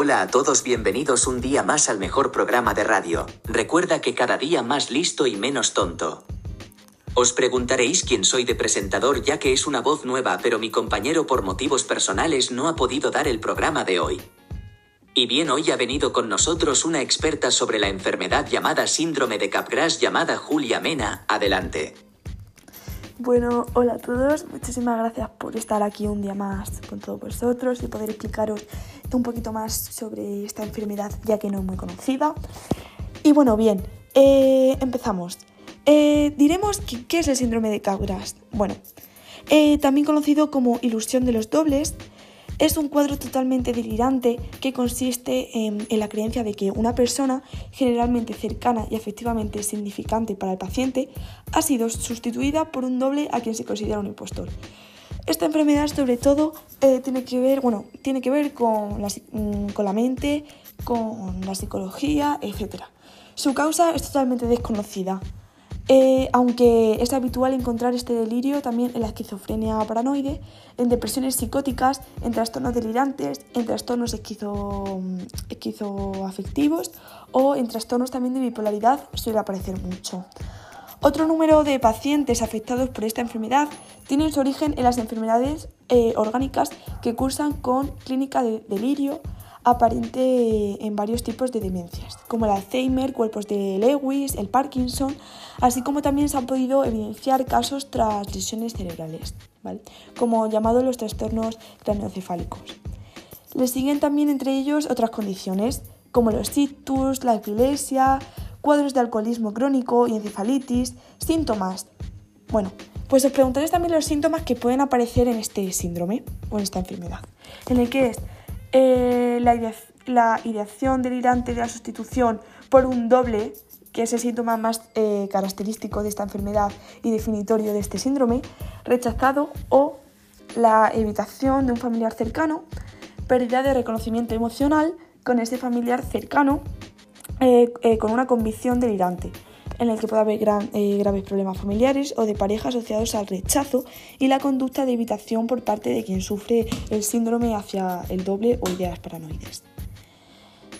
Hola a todos, bienvenidos un día más al mejor programa de radio. Recuerda que cada día más listo y menos tonto. Os preguntaréis quién soy de presentador ya que es una voz nueva, pero mi compañero por motivos personales no ha podido dar el programa de hoy. Y bien, hoy ha venido con nosotros una experta sobre la enfermedad llamada síndrome de Capgras llamada Julia Mena. Adelante. Bueno, hola a todos, muchísimas gracias por estar aquí un día más con todos vosotros y poder explicaros un poquito más sobre esta enfermedad ya que no es muy conocida. Y bueno, bien, eh, empezamos. Eh, diremos que, qué es el síndrome de Capgras. Bueno, eh, también conocido como ilusión de los dobles, es un cuadro totalmente delirante que consiste en, la creencia de que una persona generalmente cercana y efectivamente significante para el paciente ha sido sustituida por un doble a quien se considera un impostor. Esta enfermedad sobre todo eh, tiene que ver, bueno, tiene que ver con mm, con la mente, con la psicología, etc. Su causa es totalmente desconocida. Eh, aunque es habitual encontrar este delirio también en la esquizofrenia paranoide, en depresiones psicóticas, en trastornos delirantes, en trastornos esquizo, esquizoafectivos o en trastornos también de bipolaridad suele aparecer mucho. Otro número de pacientes afectados por esta enfermedad tienen su origen en las enfermedades eh, orgánicas que cursan con clínica de delirio, aparente en varios tipos de demencias, como el Alzheimer, cuerpos de Lewis, el Parkinson, así como también se han podido evidenciar casos tras lesiones cerebrales, como llamados los trastornos craneocefálicos. Le siguen también entre ellos otras condiciones, como los ictus, la epilepsia, cuadros de alcoholismo crónico y encefalitis, síntomas. Bueno, pues os preguntaréis también los síntomas que pueden aparecer en este síndrome o en esta enfermedad, en el que es eh, la, ideación delirante de la sustitución por un doble, que es el síntoma más eh, característico de esta enfermedad y definitorio de este síndrome, rechazado o la evitación de un familiar cercano, pérdida de reconocimiento emocional con ese familiar cercano eh, con una convicción delirante en el que puede haber eh, graves problemas familiares o de pareja asociados al rechazo y la conducta de evitación por parte de quien sufre el síndrome hacia el doble o ideas paranoides.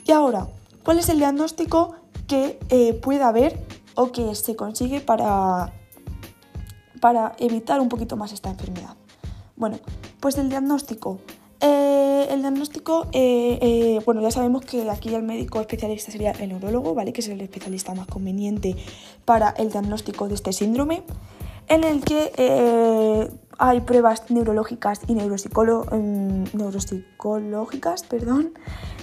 Y ahora, ¿cuál es el diagnóstico que eh, puede haber o que se consigue para, para evitar un poquito más esta enfermedad? Bueno, pues el diagnóstico eh, el diagnóstico, eh, eh, bueno, ya sabemos que aquí el médico especialista sería el neurólogo, ¿vale? Que es el especialista más conveniente para el diagnóstico de este síndrome, en el que hay pruebas neurológicas y mm, neuropsicológicas, perdón,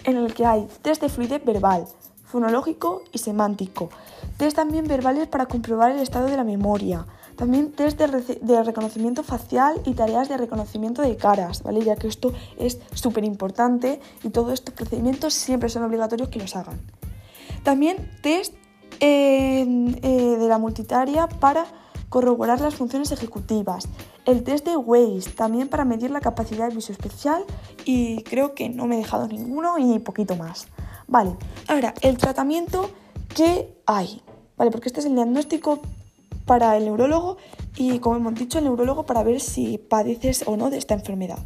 en el que hay test de fluidez verbal, fonológico y semántico, test también verbales para comprobar el estado de la memoria, también test de, reconocimiento facial y tareas de reconocimiento de caras, ¿vale? Ya que esto es súper importante y todos estos procedimientos siempre son obligatorios que los hagan. También test eh, de la multitaria para corroborar las funciones ejecutivas. El test de Waze, también para medir la capacidad visoespecial y creo que no me he dejado ninguno y poquito más. Vale, ahora, el tratamiento que hay, ¿vale? Porque este es el diagnóstico para el neurólogo y, como hemos dicho, el neurólogo para ver si padeces o no de esta enfermedad.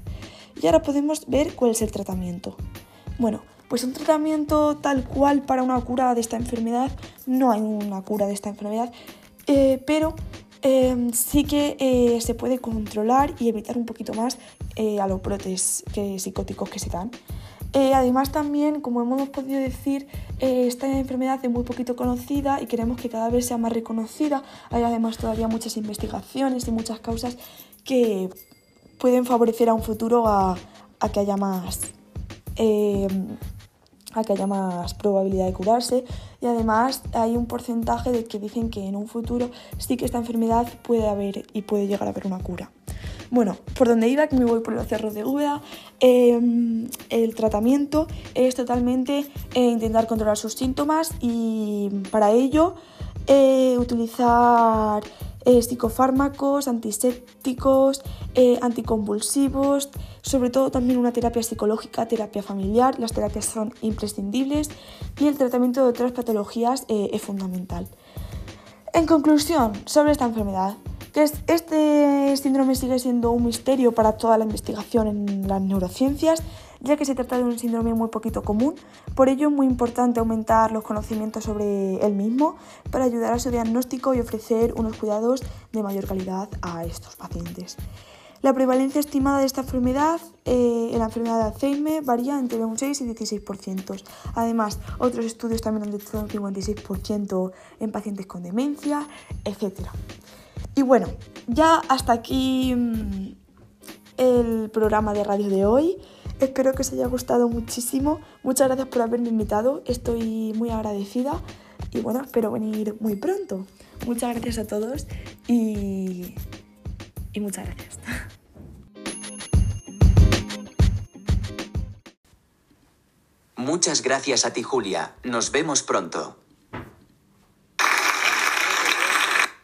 Y ahora podemos ver cuál es el tratamiento. Bueno, pues un tratamiento tal cual para una cura de esta enfermedad, no hay una cura de esta enfermedad, eh, pero eh, sí que eh, se puede controlar y evitar un poquito más a los brotes psicóticos que se dan. Eh, además también, como hemos podido decir, eh, esta enfermedad es muy poquito conocida y queremos que cada vez sea más reconocida. Hay además todavía muchas investigaciones y muchas causas que pueden favorecer a un futuro a, que haya más... Eh, a que haya más probabilidad de curarse y además hay un porcentaje de que dicen que en un futuro sí que esta enfermedad puede haber y puede llegar a haber una cura. Bueno, por donde iba, que me voy por los cerros de Úbeda, em, el tratamiento es totalmente eh, intentar controlar sus síntomas y para ello eh, utilizar eh, psicofármacos, antisépticos, anticonvulsivos, sobre todo también una terapia psicológica, terapia familiar, las terapias son imprescindibles y el tratamiento de otras patologías es fundamental. En conclusión, sobre esta enfermedad, que este síndrome sigue siendo un misterio para toda la investigación en las neurociencias, ya que se trata de un síndrome muy poquito común. Por ello es muy importante aumentar los conocimientos sobre el mismo para ayudar a su diagnóstico y ofrecer unos cuidados de mayor calidad a estos pacientes. La prevalencia estimada de esta enfermedad eh, en la enfermedad de Alzheimer varía entre un 6 y 16%. Además, otros estudios también han detectado un 56% en pacientes con demencia, etc. Y bueno, ya hasta aquí mm, el programa de radio de hoy. Espero que os haya gustado muchísimo. Muchas gracias por haberme invitado. Estoy muy agradecida y bueno, espero venir muy pronto. Muchas gracias a todos y y muchas gracias. Muchas gracias a ti Julia, nos vemos pronto.